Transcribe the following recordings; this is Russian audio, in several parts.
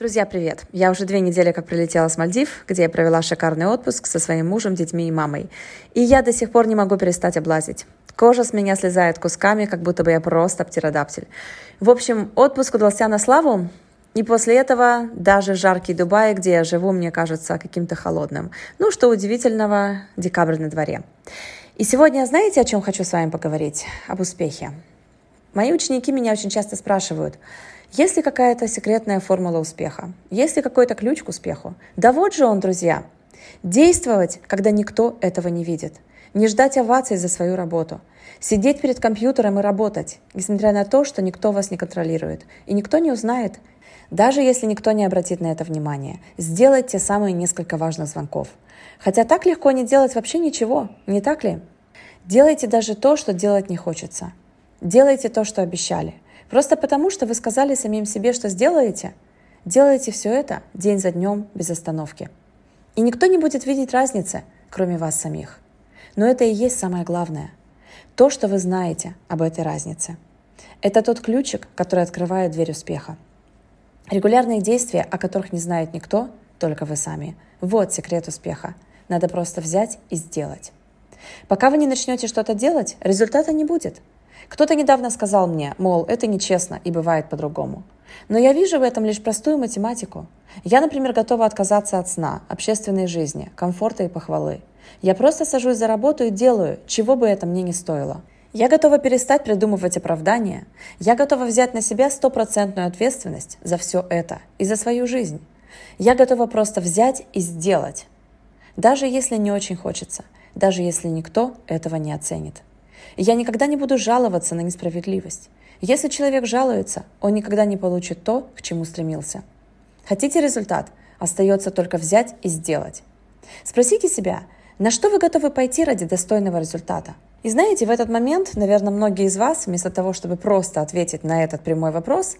Друзья, привет! Я уже две недели как прилетела с Мальдив, где я провела шикарный отпуск со своим мужем, детьми и мамой. И я до сих пор не могу перестать облазить. Кожа с меня слезает кусками, как будто бы я просто птеродактиль. В общем, отпуск удался на славу, и после этого даже жаркий Дубай, где я живу, мне кажется каким-то холодным. Ну, что удивительного, декабрь на дворе. И сегодня, знаете, о чем хочу с вами поговорить? Об успехе. Мои ученики меня очень часто спрашивают, есть ли какая-то секретная формула успеха? Есть ли какой-то ключ к успеху? Да вот же он, друзья. Действовать, когда никто этого не видит. Не ждать оваций за свою работу. Сидеть перед компьютером и работать, несмотря на то, что никто вас не контролирует. И никто не узнает. Даже если никто не обратит на это внимание. Сделать те самые несколько важных звонков. Хотя так легко не делать вообще ничего, не так ли? Делайте даже то, что делать не хочется. Делайте то, что обещали. Просто потому, что вы сказали самим себе, что сделаете. Делайте все это день за днем без остановки. И никто не будет видеть разницы, кроме вас самих. Но это и есть самое главное. То, что вы знаете об этой разнице. Это тот ключик, который открывает дверь успеха. Регулярные действия, о которых не знает никто, только вы сами. Вот секрет успеха. Надо просто взять и сделать. Пока вы не начнете что-то делать, результата не будет. Кто-то недавно сказал мне, мол, это нечестно и бывает по-другому. Но я вижу в этом лишь простую математику. Я, например, готова отказаться от сна, общественной жизни, комфорта и похвалы. Я просто сажусь за работу и делаю, чего бы это мне не стоило. Я готова перестать придумывать оправдания. Я готова взять на себя стопроцентную ответственность за все это и за свою жизнь. Я готова просто взять и сделать. Даже если не очень хочется, даже если никто этого не оценит. Я никогда не буду жаловаться на несправедливость. Если человек жалуется, он никогда не получит то, к чему стремился. Хотите результат? Остается только взять и сделать. Спросите себя, на что вы готовы пойти ради достойного результата? И знаете, в этот момент, наверное, многие из вас, вместо того, чтобы просто ответить на этот прямой вопрос,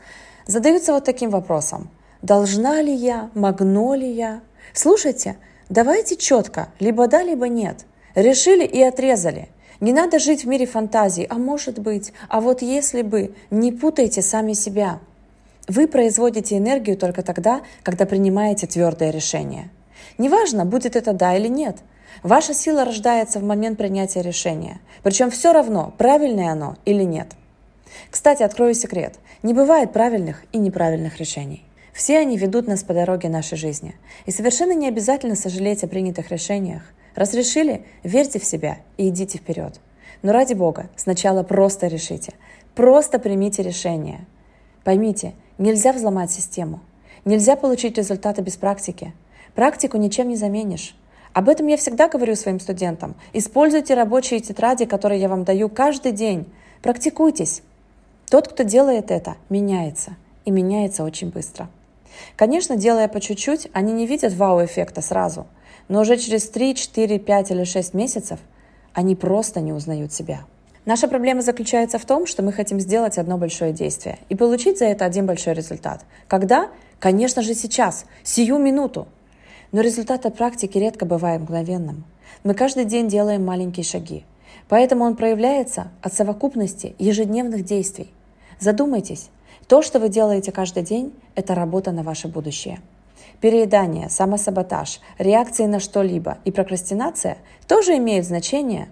задаются вот таким вопросом. Должна ли я? Могу ли я? Слушайте, давайте четко, либо да, либо нет. Решили и отрезали – не надо жить в мире фантазий, а может быть, а вот если бы, не путайте сами себя. Вы производите энергию только тогда, когда принимаете твердое решение. Неважно, будет это да или нет. Ваша сила рождается в момент принятия решения. Причем все равно, правильное оно или нет. Кстати, открою секрет. Не бывает правильных и неправильных решений. Все они ведут нас по дороге нашей жизни. И совершенно не обязательно сожалеть о принятых решениях. Разрешили? Верьте в себя и идите вперед. Но ради Бога, сначала просто решите. Просто примите решение. Поймите, нельзя взломать систему. Нельзя получить результаты без практики. Практику ничем не заменишь. Об этом я всегда говорю своим студентам. Используйте рабочие тетради, которые я вам даю каждый день. Практикуйтесь. Тот, кто делает это, меняется. И меняется очень быстро. Конечно, делая по чуть-чуть, они не видят вау-эффекта сразу – но уже через 3, 4, 5 или 6 месяцев они просто не узнают себя. Наша проблема заключается в том, что мы хотим сделать одно большое действие и получить за это один большой результат. Когда? Конечно же сейчас, сию минуту. Но результат практики редко бывает мгновенным. Мы каждый день делаем маленькие шаги. Поэтому он проявляется от совокупности ежедневных действий. Задумайтесь, то, что вы делаете каждый день, это работа на ваше будущее. Переедание, самосаботаж, реакции на что-либо и прокрастинация тоже имеют значение.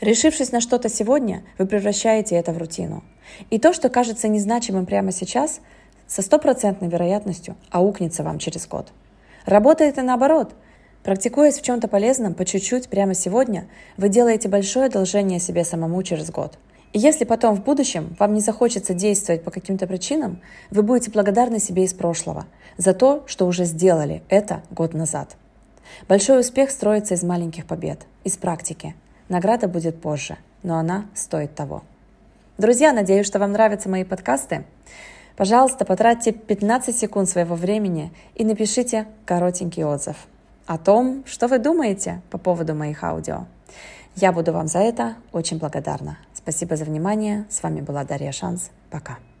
Решившись на что-то сегодня, вы превращаете это в рутину. И то, что кажется незначимым прямо сейчас, со стопроцентной вероятностью аукнется вам через год. Работает и наоборот. Практикуясь в чем-то полезном по чуть-чуть прямо сегодня, вы делаете большое одолжение себе самому через год – если потом в будущем вам не захочется действовать по каким-то причинам, вы будете благодарны себе из прошлого за то, что уже сделали это год назад. Большой успех строится из маленьких побед, из практики. Награда будет позже, но она стоит того. Друзья, надеюсь, что вам нравятся мои подкасты. Пожалуйста, потратьте 15 секунд своего времени и напишите коротенький отзыв о том, что вы думаете по поводу моих аудио. Я буду вам за это очень благодарна. Спасибо за внимание. С вами была Дарья Шанс. Пока.